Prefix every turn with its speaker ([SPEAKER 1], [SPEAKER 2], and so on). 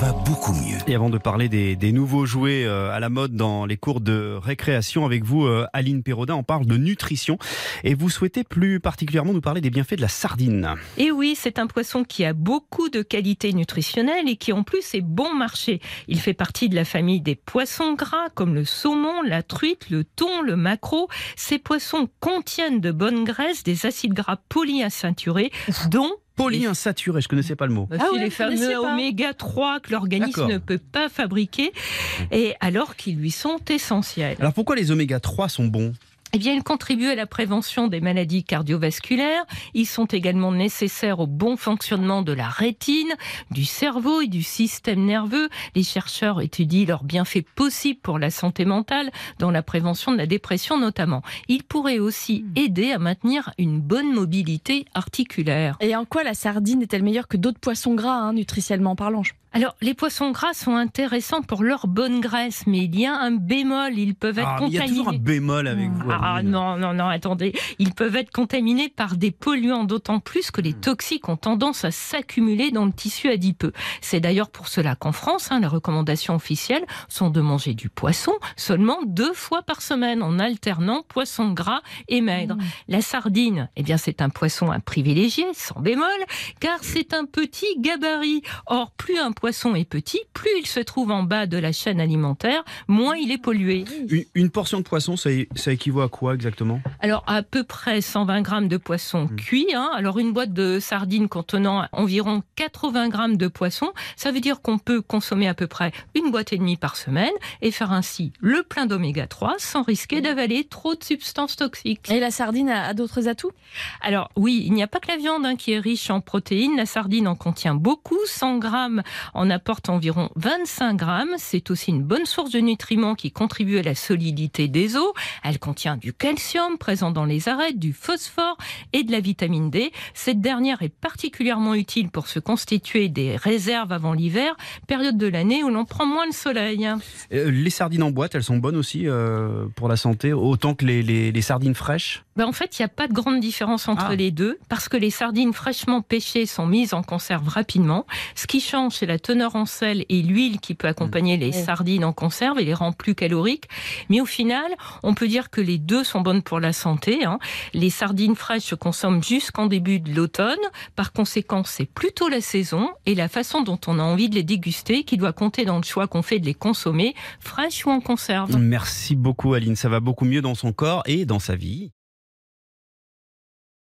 [SPEAKER 1] Va beaucoup mieux.
[SPEAKER 2] Et avant de parler des, des nouveaux jouets euh, à la mode dans les cours de récréation avec vous, euh, Aline Perrodin, on parle de nutrition. Et vous souhaitez plus particulièrement nous parler des bienfaits de la sardine.
[SPEAKER 3] Et oui, c'est un poisson qui a beaucoup de qualités nutritionnelles et qui en plus est bon marché. Il fait partie de la famille des poissons gras comme le saumon, la truite, le thon, le maquereau. Ces poissons contiennent de bonnes graisses, des acides gras polyinsaturés, dont
[SPEAKER 2] Polyinsaturé, je connaissais pas le mot.
[SPEAKER 3] Ah
[SPEAKER 4] Ah
[SPEAKER 3] oui, les fameux oméga 3 que l'organisme ne peut pas fabriquer, et alors qu'ils lui sont essentiels.
[SPEAKER 2] Alors pourquoi les oméga 3 sont bons?
[SPEAKER 3] Eh bien, ils contribuent à la prévention des maladies cardiovasculaires. Ils sont également nécessaires au bon fonctionnement de la rétine, du cerveau et du système nerveux. Les chercheurs étudient leurs bienfaits possibles pour la santé mentale, dans la prévention de la dépression notamment. Ils pourraient aussi aider à maintenir une bonne mobilité articulaire.
[SPEAKER 4] Et en quoi la sardine est-elle meilleure que d'autres poissons gras, hein, nutritionnellement parlant?
[SPEAKER 3] Alors, les poissons gras sont intéressants pour leur bonne graisse, mais il y a un bémol. Ils peuvent être
[SPEAKER 2] Ah, Il y a toujours un
[SPEAKER 3] contaminés.
[SPEAKER 2] bémol avec vous.
[SPEAKER 3] Ah non, non, non, attendez. Ils peuvent être contaminés par des polluants, d'autant plus que les
[SPEAKER 2] Hmm.
[SPEAKER 3] toxiques ont tendance à s'accumuler dans le tissu adipeux. C'est d'ailleurs pour cela qu'en France, hein, les recommandations officielles sont de manger du poisson seulement deux fois par semaine, en alternant poisson gras et maigre. La sardine, eh bien, c'est un poisson à privilégier, sans bémol, car c'est un petit gabarit. Or, plus un poisson est petit, plus il se trouve en bas de la chaîne alimentaire, moins il est pollué.
[SPEAKER 2] Une, une portion de poisson, ça, équivaut à quoi exactement?
[SPEAKER 3] Alors, à peu près 120 grammes de poisson
[SPEAKER 2] Mm.
[SPEAKER 3] cuit. hein. Alors, une boîte de sardines contenant environ 80 grammes de poisson, ça veut dire qu'on peut consommer à peu près une boîte et demie par semaine et faire ainsi le plein d'oméga 3 sans risquer d'avaler trop de substances toxiques.
[SPEAKER 4] Et la sardine a, a d'autres atouts?
[SPEAKER 3] Alors, oui, il n'y a pas que la viande hein, qui est riche en protéines. La sardine en contient beaucoup. 100 grammes en apporte environ 25 grammes. C'est aussi une bonne source de nutriments qui contribue à la solidité des os. Elle contient du calcium présent dans les arêtes, du phosphore et de la vitamine D. Cette dernière est particulièrement utile pour se constituer des réserves avant l'hiver, période de l'année où l'on prend moins le soleil.
[SPEAKER 2] Euh, Les sardines en boîte, elles sont bonnes aussi euh, pour la santé, autant que les, sardines fraîches?
[SPEAKER 3] Ben, en fait, il n'y a pas de grande différence entre
[SPEAKER 2] Ah.
[SPEAKER 3] les deux parce que les sardines fraîchement pêchées sont mises en conserve rapidement. Ce qui change, c'est la teneur en sel et l'huile qui peut accompagner les
[SPEAKER 4] Oui.
[SPEAKER 3] sardines en conserve et les rend plus caloriques. Mais au final, on peut dire que les deux sont bonnes pour la santé. hein. Les sardines fraîches se consomment jusqu'en début de l'automne. Par conséquent, c'est plutôt la saison et la façon dont on a envie de les déguster qui doit compter dans le choix qu'on fait de les consommer, fraîches ou en conserve.
[SPEAKER 2] Merci beaucoup Aline, ça va beaucoup mieux dans son corps et dans sa vie.